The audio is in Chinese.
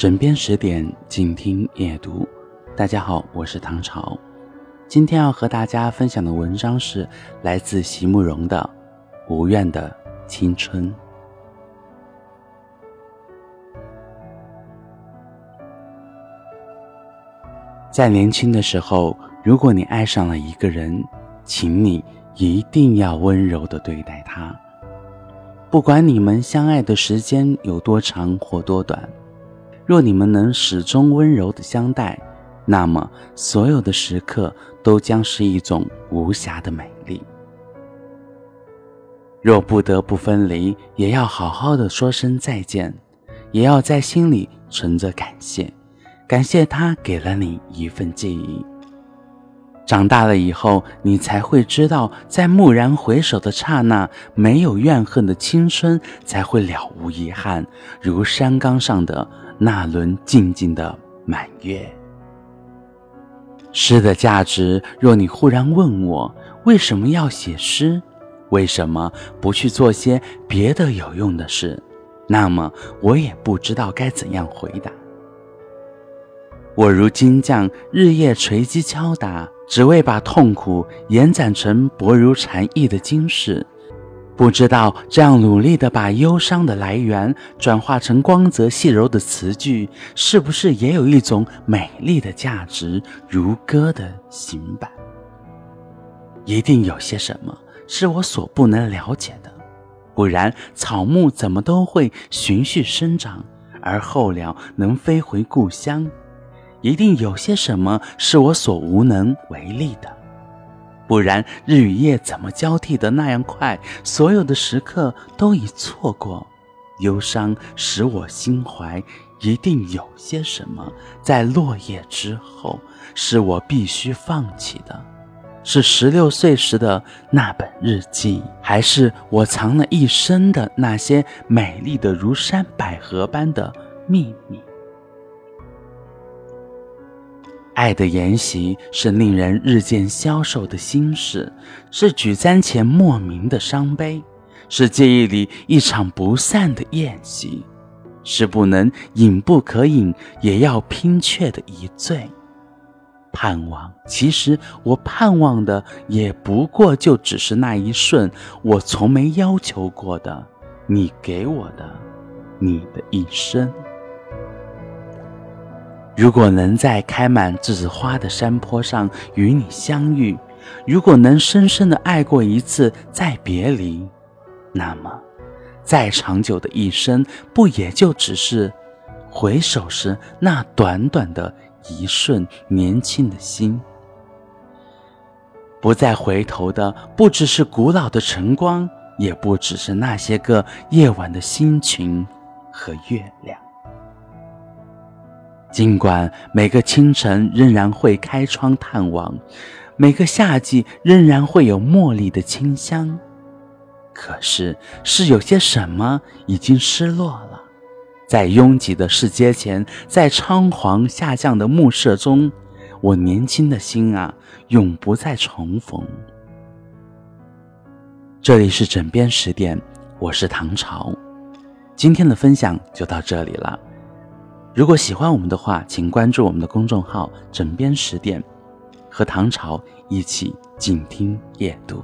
枕边十点，静听夜读。大家好，我是唐朝。今天要和大家分享的文章是来自席慕容的《无怨的青春》。在年轻的时候，如果你爱上了一个人，请你一定要温柔的对待他。不管你们相爱的时间有多长或多短。若你们能始终温柔的相待，那么所有的时刻都将是一种无瑕的美丽。若不得不分离，也要好好的说声再见，也要在心里存着感谢，感谢他给了你一份记忆。长大了以后，你才会知道，在蓦然回首的刹那，没有怨恨的青春才会了无遗憾，如山岗上的。那轮静静的满月。诗的价值，若你忽然问我为什么要写诗，为什么不去做些别的有用的事，那么我也不知道该怎样回答。我如金匠，日夜锤击敲打，只为把痛苦延展成薄如蝉翼的金饰。不知道这样努力的把忧伤的来源转化成光泽细柔的词句，是不是也有一种美丽的价值，如歌的行板？一定有些什么是我所不能了解的，不然草木怎么都会循序生长，而候鸟能飞回故乡？一定有些什么是我所无能为力的。不然，日与夜怎么交替的那样快？所有的时刻都已错过，忧伤使我心怀，一定有些什么在落叶之后，是我必须放弃的。是十六岁时的那本日记，还是我藏了一生的那些美丽的如山百合般的秘密？爱的筵席是令人日渐消瘦的心事，是举簪前莫名的伤悲，是记忆里一场不散的宴席，是不能饮不可饮也要拼却的一醉。盼望，其实我盼望的也不过就只是那一瞬，我从没要求过的，你给我的，你的一生。如果能在开满栀子花的山坡上与你相遇，如果能深深的爱过一次再别离，那么，再长久的一生，不也就只是回首时那短短的一瞬年轻的心？不再回头的，不只是古老的晨光，也不只是那些个夜晚的星群和月亮。尽管每个清晨仍然会开窗探望，每个夏季仍然会有茉莉的清香，可是是有些什么已经失落了。在拥挤的市街前，在仓皇下降的暮色中，我年轻的心啊，永不再重逢。这里是枕边十点，我是唐朝，今天的分享就到这里了。如果喜欢我们的话，请关注我们的公众号“枕边十点”，和唐朝一起静听夜读。